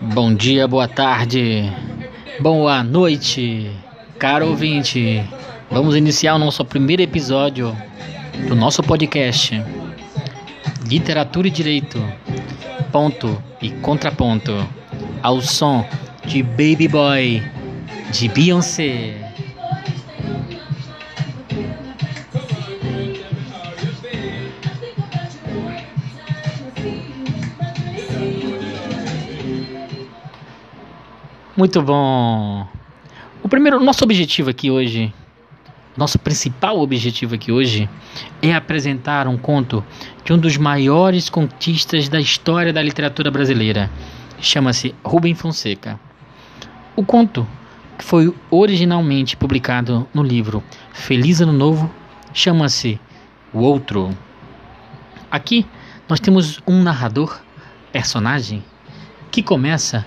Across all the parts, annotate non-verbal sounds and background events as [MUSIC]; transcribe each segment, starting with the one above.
Bom dia, boa tarde, boa noite, caro ouvinte. Vamos iniciar o nosso primeiro episódio do nosso podcast Literatura e Direito, ponto e contraponto, ao som de Baby Boy de Beyoncé. Muito bom. O primeiro, nosso objetivo aqui hoje, nosso principal objetivo aqui hoje é apresentar um conto de um dos maiores contistas da história da literatura brasileira. Chama-se Rubem Fonseca. O conto, que foi originalmente publicado no livro Feliz Ano Novo, chama-se O Outro. Aqui nós temos um narrador, personagem, que começa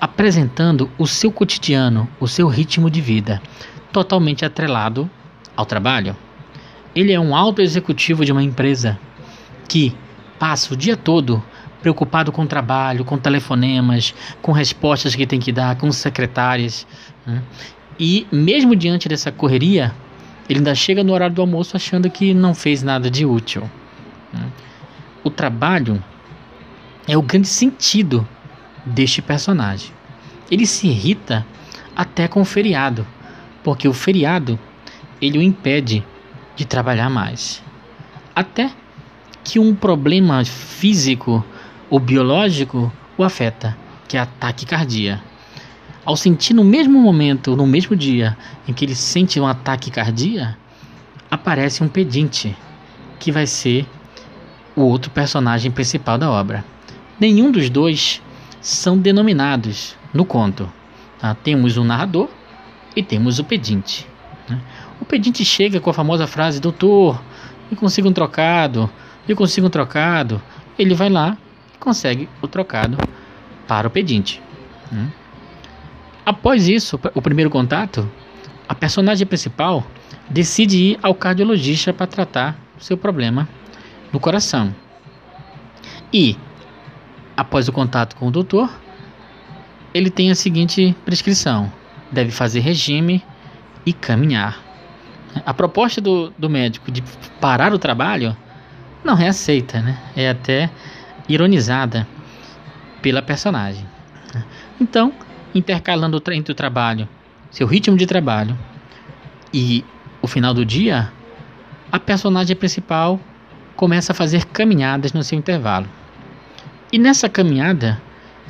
apresentando o seu cotidiano, o seu ritmo de vida, totalmente atrelado ao trabalho. Ele é um alto executivo de uma empresa que passa o dia todo preocupado com o trabalho, com telefonemas, com respostas que tem que dar, com secretárias. Né? E mesmo diante dessa correria, ele ainda chega no horário do almoço achando que não fez nada de útil. Né? O trabalho é o grande sentido deste personagem. Ele se irrita até com o feriado, porque o feriado ele o impede de trabalhar mais. Até que um problema físico ou biológico o afeta, que é ataque cardíaco. Ao sentir no mesmo momento, no mesmo dia em que ele sente um ataque cardíaco, aparece um pedinte, que vai ser o outro personagem principal da obra. Nenhum dos dois são denominados no conto. Tá? Temos o narrador e temos o pedinte. Né? O pedinte chega com a famosa frase: Doutor, me consiga um trocado, me consiga um trocado. Ele vai lá e consegue o trocado para o pedinte. Né? Após isso, o primeiro contato, a personagem principal decide ir ao cardiologista para tratar seu problema no coração. E após o contato com o doutor, ele tem a seguinte prescrição: deve fazer regime e caminhar. A proposta do, do médico de parar o trabalho não é aceita, né? é até ironizada pela personagem. Então, intercalando entre o trabalho, seu ritmo de trabalho e o final do dia, a personagem principal começa a fazer caminhadas no seu intervalo. E nessa caminhada,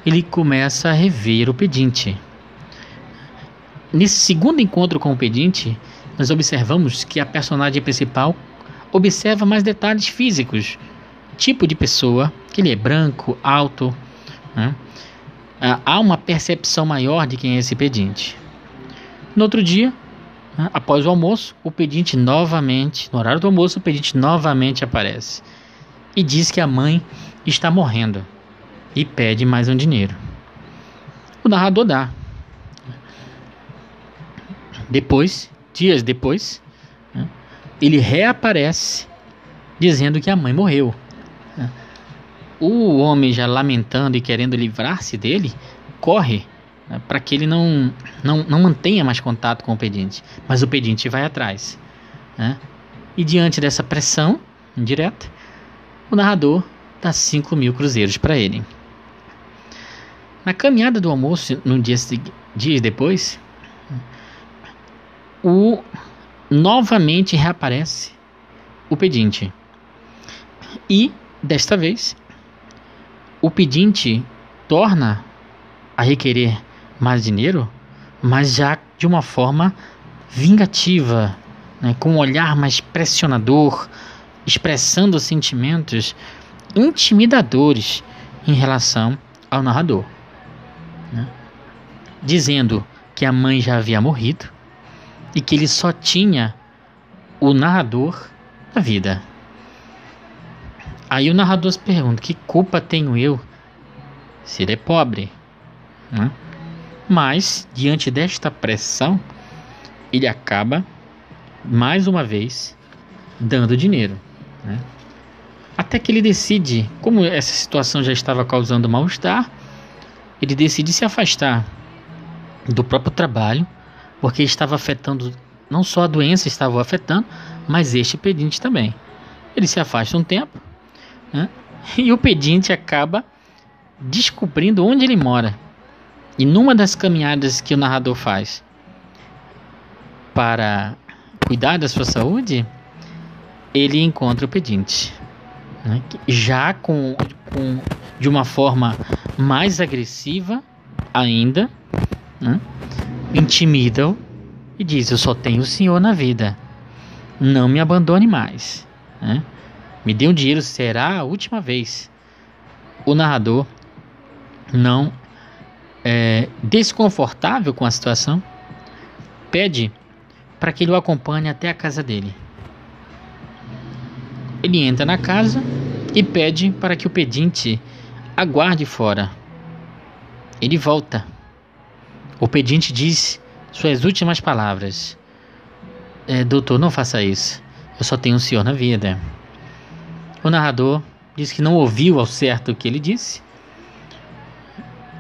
ele começa a rever o pedinte. Nesse segundo encontro com o pedinte, nós observamos que a personagem principal observa mais detalhes físicos, tipo de pessoa, que ele é branco, alto. Né? Ah, há uma percepção maior de quem é esse pedinte. No outro dia, né, após o almoço, o pedinte novamente, no horário do almoço, o pedinte novamente aparece e diz que a mãe está morrendo e pede mais um dinheiro. O narrador dá. Depois, dias depois, né, ele reaparece dizendo que a mãe morreu. O homem, já lamentando e querendo livrar-se dele, corre né, para que ele não, não, não mantenha mais contato com o pedinte. Mas o pedinte vai atrás. Né? E diante dessa pressão indireta, o narrador dá 5 mil cruzeiros para ele. Na caminhada do almoço, no dia dias depois, o novamente reaparece o pedinte. E desta vez, o pedinte torna a requerer mais dinheiro, mas já de uma forma vingativa, né, com um olhar mais pressionador, expressando sentimentos intimidadores em relação ao narrador né? dizendo que a mãe já havia morrido e que ele só tinha o narrador da vida. Aí o narrador se pergunta: que culpa tenho eu se ele é pobre? Né? Mas, diante desta pressão, ele acaba, mais uma vez, dando dinheiro. Né? Até que ele decide, como essa situação já estava causando mal-estar, ele decide se afastar do próprio trabalho, porque estava afetando, não só a doença estava afetando, mas este pedinte também. Ele se afasta um tempo né, [LAUGHS] e o pedinte acaba descobrindo onde ele mora. E numa das caminhadas que o narrador faz para cuidar da sua saúde, ele encontra o pedinte. Né, já com, com, de uma forma mais agressiva ainda, né, intimida-o e diz: Eu só tenho o Senhor na vida, não me abandone mais. Né? Me dê um dinheiro, será a última vez. O narrador não é desconfortável com a situação, pede para que ele o acompanhe até a casa dele. Ele entra na casa e pede para que o pedinte aguarde fora. Ele volta. O pedinte diz suas últimas palavras: é, Doutor, não faça isso. Eu só tenho um senhor na vida. O narrador diz que não ouviu ao certo o que ele disse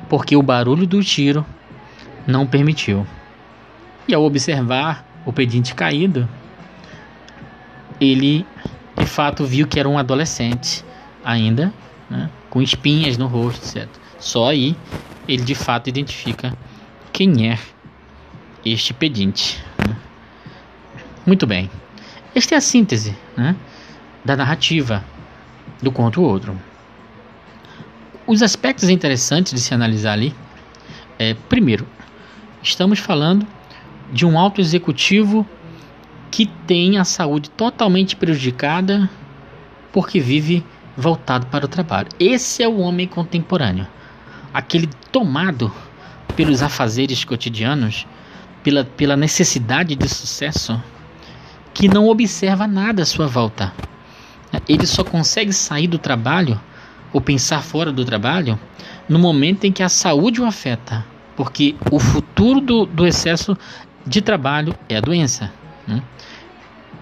porque o barulho do tiro não permitiu. E ao observar o pedinte caído, ele de fato viu que era um adolescente ainda, né, com espinhas no rosto, certo? Só aí ele de fato identifica quem é este pedinte. Né? Muito bem. Esta é a síntese né, da narrativa do conto outro. Os aspectos interessantes de se analisar ali é, primeiro, estamos falando de um alto executivo que tem a saúde totalmente prejudicada porque vive voltado para o trabalho. Esse é o homem contemporâneo, aquele tomado pelos afazeres cotidianos, pela, pela necessidade de sucesso, que não observa nada à sua volta. Ele só consegue sair do trabalho ou pensar fora do trabalho no momento em que a saúde o afeta, porque o futuro do, do excesso de trabalho é a doença. Né?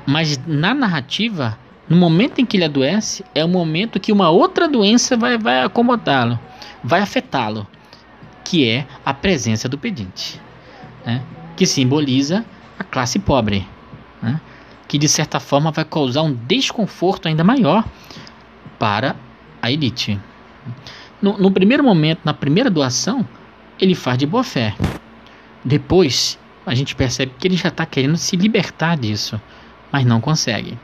Mas na narrativa, no momento em que ele adoece, é o momento que uma outra doença vai, vai acomodá-lo, vai afetá-lo, que é a presença do pedinte, né? que simboliza a classe pobre, né? que de certa forma vai causar um desconforto ainda maior para a elite. No, no primeiro momento, na primeira doação, ele faz de boa fé. Depois, a gente percebe que ele já está querendo se libertar disso, mas não consegue.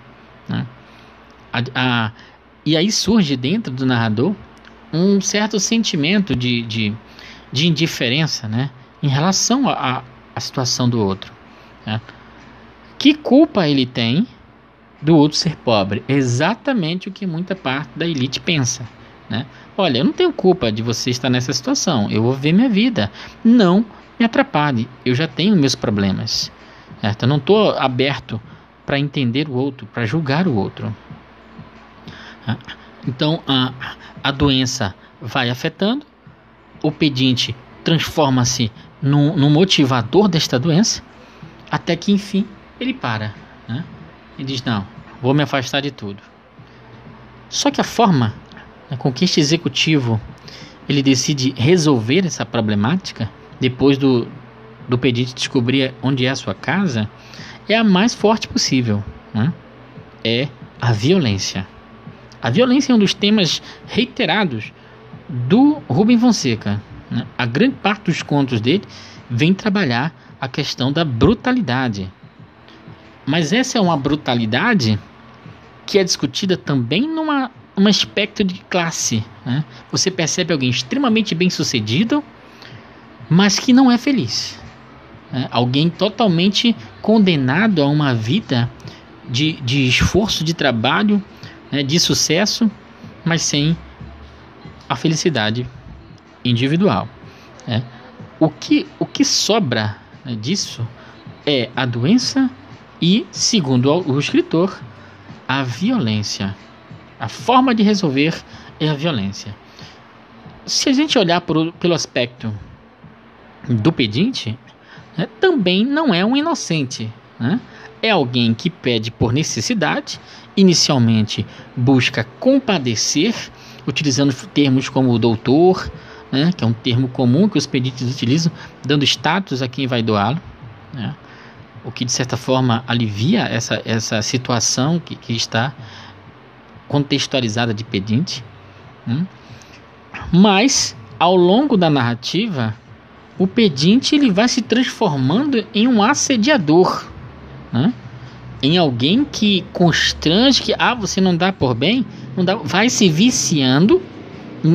Né? A, a, e aí surge dentro do narrador um certo sentimento de, de, de indiferença né? em relação à situação do outro. Né? Que culpa ele tem do outro ser pobre. Exatamente o que muita parte da elite pensa. Né? Olha, eu não tenho culpa de você estar nessa situação. Eu vou ver minha vida. Não me atrapalhe. Eu já tenho meus problemas. Certo? Eu não estou aberto para entender o outro, para julgar o outro. Então a, a doença vai afetando, o pedinte transforma-se no, no motivador desta doença, até que enfim ele para. Né? e diz: Não, vou me afastar de tudo. Só que a forma né, com que este executivo ele decide resolver essa problemática, depois do, do pedinte descobrir onde é a sua casa, é a mais forte possível. Né? É a violência. A violência é um dos temas reiterados do Rubem Fonseca. Né? A grande parte dos contos dele vem trabalhar a questão da brutalidade, mas essa é uma brutalidade que é discutida também numa um aspecto de classe. Né? Você percebe alguém extremamente bem sucedido, mas que não é feliz. Né? Alguém totalmente condenado a uma vida de, de esforço, de trabalho, né? de sucesso, mas sem a felicidade individual. Né? O, que, o que sobra né, disso é a doença e, segundo o escritor, a violência. A forma de resolver é a violência. Se a gente olhar por, pelo aspecto do pedinte, né, também não é um inocente. Né? É alguém que pede por necessidade inicialmente busca compadecer, utilizando termos como doutor, né, que é um termo comum que os pedintes utilizam, dando status a quem vai doá-lo, né, o que de certa forma alivia essa, essa situação que, que está contextualizada de pedinte. Né. Mas, ao longo da narrativa, o pedinte ele vai se transformando em um assediador, né? Em alguém que constrange que ah você não dá por bem, não dá, vai se viciando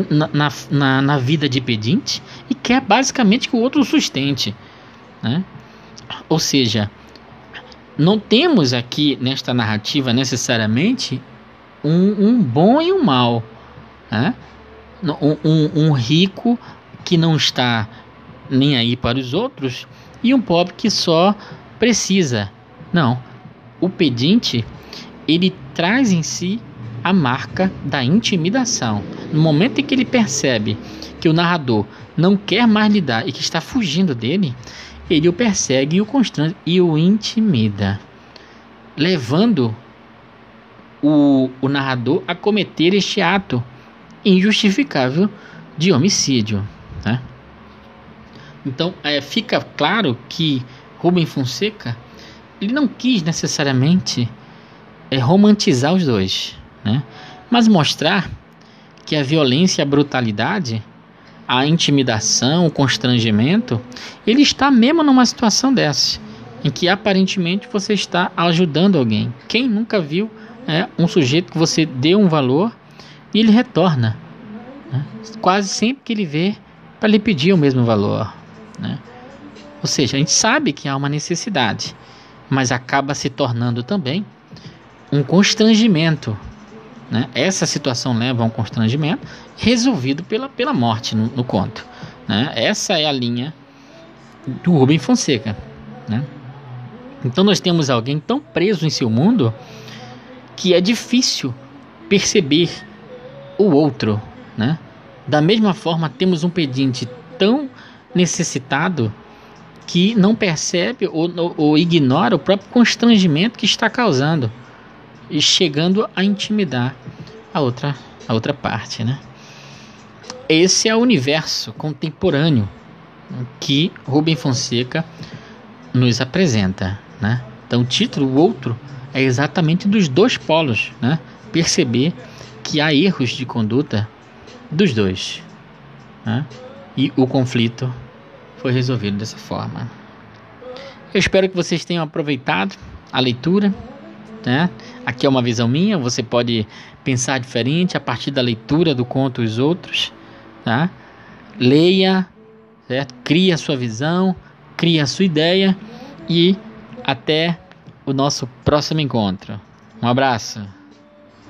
na, na, na vida de pedinte e quer basicamente que o outro sustente, né? Ou seja, não temos aqui nesta narrativa necessariamente um, um bom e um mal, né? um, um, um rico que não está nem aí para os outros e um pobre que só precisa. Não, o pedinte ele traz em si a marca da intimidação. No momento em que ele percebe que o narrador não quer mais lidar e que está fugindo dele, ele o persegue e o constrange e o intimida, levando o, o narrador a cometer este ato injustificável de homicídio. Né? Então é, fica claro que Rubem Fonseca ele não quis necessariamente é, romantizar os dois, né? mas mostrar que a violência, a brutalidade, a intimidação, o constrangimento, ele está mesmo numa situação dessa, em que aparentemente você está ajudando alguém. Quem nunca viu é, um sujeito que você deu um valor e ele retorna, né? quase sempre que ele vê para lhe pedir o mesmo valor. Né? Ou seja, a gente sabe que há uma necessidade, mas acaba se tornando também um constrangimento. Né? Essa situação leva a um constrangimento resolvido pela, pela morte no, no conto. Né? Essa é a linha do Rubem Fonseca. Né? Então nós temos alguém tão preso em seu mundo que é difícil perceber o outro. Né? Da mesma forma, temos um pedinte tão necessitado que não percebe ou, ou, ignora o próprio constrangimento que está causando e chegando a intimidar a outra, a outra parte, né? Esse é o universo contemporâneo que Rubem Fonseca nos apresenta, né? Então, o título, o outro, é exatamente dos dois polos, né? Perceber que há erros de conduta dos dois, né? E o conflito foi resolvido dessa forma. Eu espero que vocês tenham aproveitado a leitura. Né? Aqui é uma visão minha, você pode pensar diferente a partir da leitura do conto Os Outros. Tá? Leia, certo? crie a sua visão, crie a sua ideia e até o nosso próximo encontro. Um abraço.